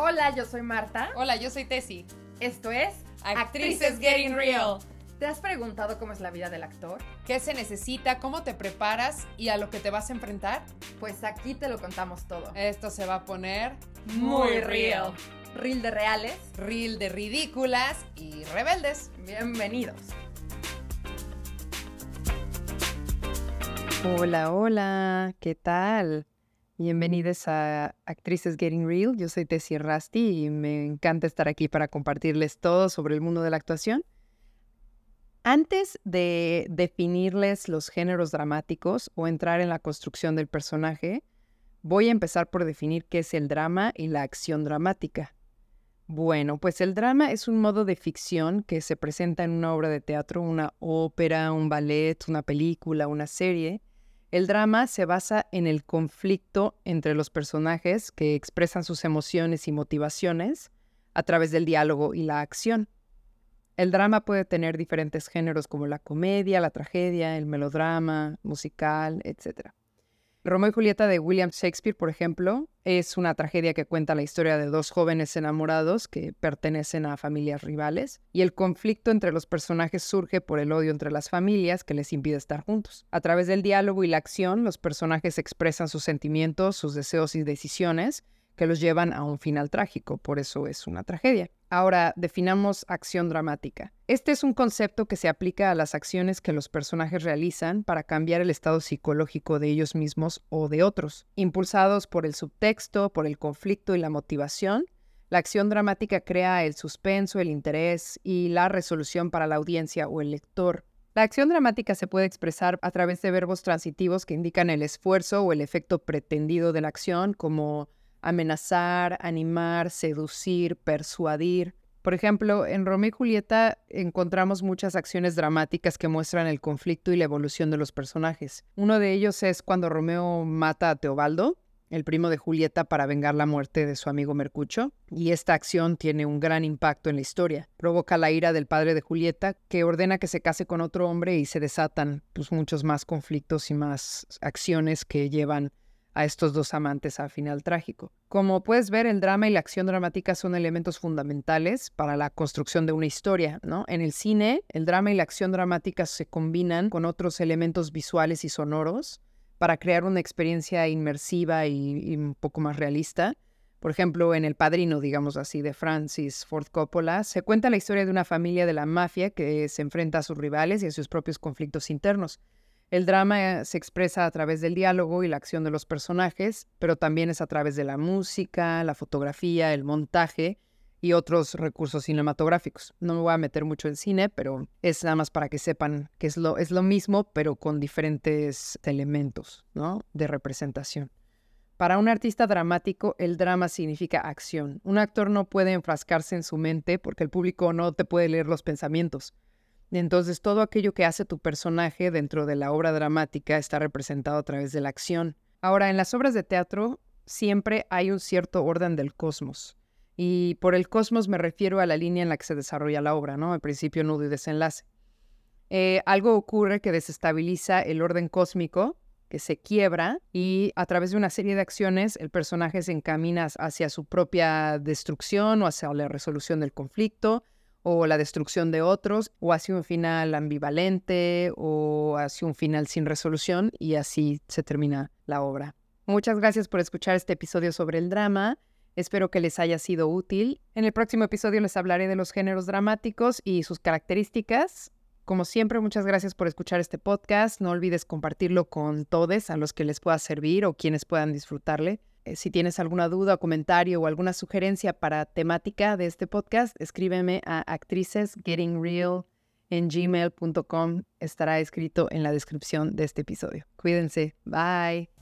Hola, yo soy Marta. Hola, yo soy Tessie. Esto es Actrices Getting Real. ¿Te has preguntado cómo es la vida del actor? ¿Qué se necesita? ¿Cómo te preparas? ¿Y a lo que te vas a enfrentar? Pues aquí te lo contamos todo. Esto se va a poner Muy real. Real de reales. Real de ridículas y rebeldes. Bienvenidos. Hola, hola, ¿qué tal? Bienvenidos a Actrices Getting Real. Yo soy Tessie Rasti y me encanta estar aquí para compartirles todo sobre el mundo de la actuación. Antes de definirles los géneros dramáticos o entrar en la construcción del personaje, voy a empezar por definir qué es el drama y la acción dramática. Bueno, pues el drama es un modo de ficción que se presenta en una obra de teatro, una ópera, un ballet, una película, una serie. El drama se basa en el conflicto entre los personajes que expresan sus emociones y motivaciones a través del diálogo y la acción. El drama puede tener diferentes géneros como la comedia, la tragedia, el melodrama, musical, etc. Romeo y Julieta de William Shakespeare, por ejemplo, es una tragedia que cuenta la historia de dos jóvenes enamorados que pertenecen a familias rivales y el conflicto entre los personajes surge por el odio entre las familias que les impide estar juntos. A través del diálogo y la acción, los personajes expresan sus sentimientos, sus deseos y decisiones que los llevan a un final trágico, por eso es una tragedia. Ahora, definamos acción dramática. Este es un concepto que se aplica a las acciones que los personajes realizan para cambiar el estado psicológico de ellos mismos o de otros. Impulsados por el subtexto, por el conflicto y la motivación, la acción dramática crea el suspenso, el interés y la resolución para la audiencia o el lector. La acción dramática se puede expresar a través de verbos transitivos que indican el esfuerzo o el efecto pretendido de la acción, como amenazar, animar, seducir, persuadir. Por ejemplo, en Romeo y Julieta encontramos muchas acciones dramáticas que muestran el conflicto y la evolución de los personajes. Uno de ellos es cuando Romeo mata a Teobaldo, el primo de Julieta, para vengar la muerte de su amigo Mercucho, y esta acción tiene un gran impacto en la historia. Provoca la ira del padre de Julieta, que ordena que se case con otro hombre y se desatan pues, muchos más conflictos y más acciones que llevan a estos dos amantes al final trágico. Como puedes ver, el drama y la acción dramática son elementos fundamentales para la construcción de una historia, ¿no? En el cine, el drama y la acción dramática se combinan con otros elementos visuales y sonoros para crear una experiencia inmersiva y, y un poco más realista. Por ejemplo, en El Padrino, digamos así, de Francis Ford Coppola, se cuenta la historia de una familia de la mafia que se enfrenta a sus rivales y a sus propios conflictos internos. El drama se expresa a través del diálogo y la acción de los personajes, pero también es a través de la música, la fotografía, el montaje y otros recursos cinematográficos. No me voy a meter mucho en cine, pero es nada más para que sepan que es lo, es lo mismo, pero con diferentes elementos ¿no? de representación. Para un artista dramático, el drama significa acción. Un actor no puede enfrascarse en su mente porque el público no te puede leer los pensamientos. Entonces, todo aquello que hace tu personaje dentro de la obra dramática está representado a través de la acción. Ahora, en las obras de teatro siempre hay un cierto orden del cosmos. Y por el cosmos me refiero a la línea en la que se desarrolla la obra, ¿no? El principio, nudo y desenlace. Eh, algo ocurre que desestabiliza el orden cósmico, que se quiebra, y a través de una serie de acciones el personaje se encamina hacia su propia destrucción o hacia la resolución del conflicto, o la destrucción de otros, o hacia un final ambivalente, o hacia un final sin resolución, y así se termina la obra. Muchas gracias por escuchar este episodio sobre el drama. Espero que les haya sido útil. En el próximo episodio les hablaré de los géneros dramáticos y sus características. Como siempre, muchas gracias por escuchar este podcast. No olvides compartirlo con todos a los que les pueda servir o quienes puedan disfrutarle. Eh, si tienes alguna duda, comentario o alguna sugerencia para temática de este podcast, escríbeme a actricesgettingreal en gmail.com. Estará escrito en la descripción de este episodio. Cuídense. Bye.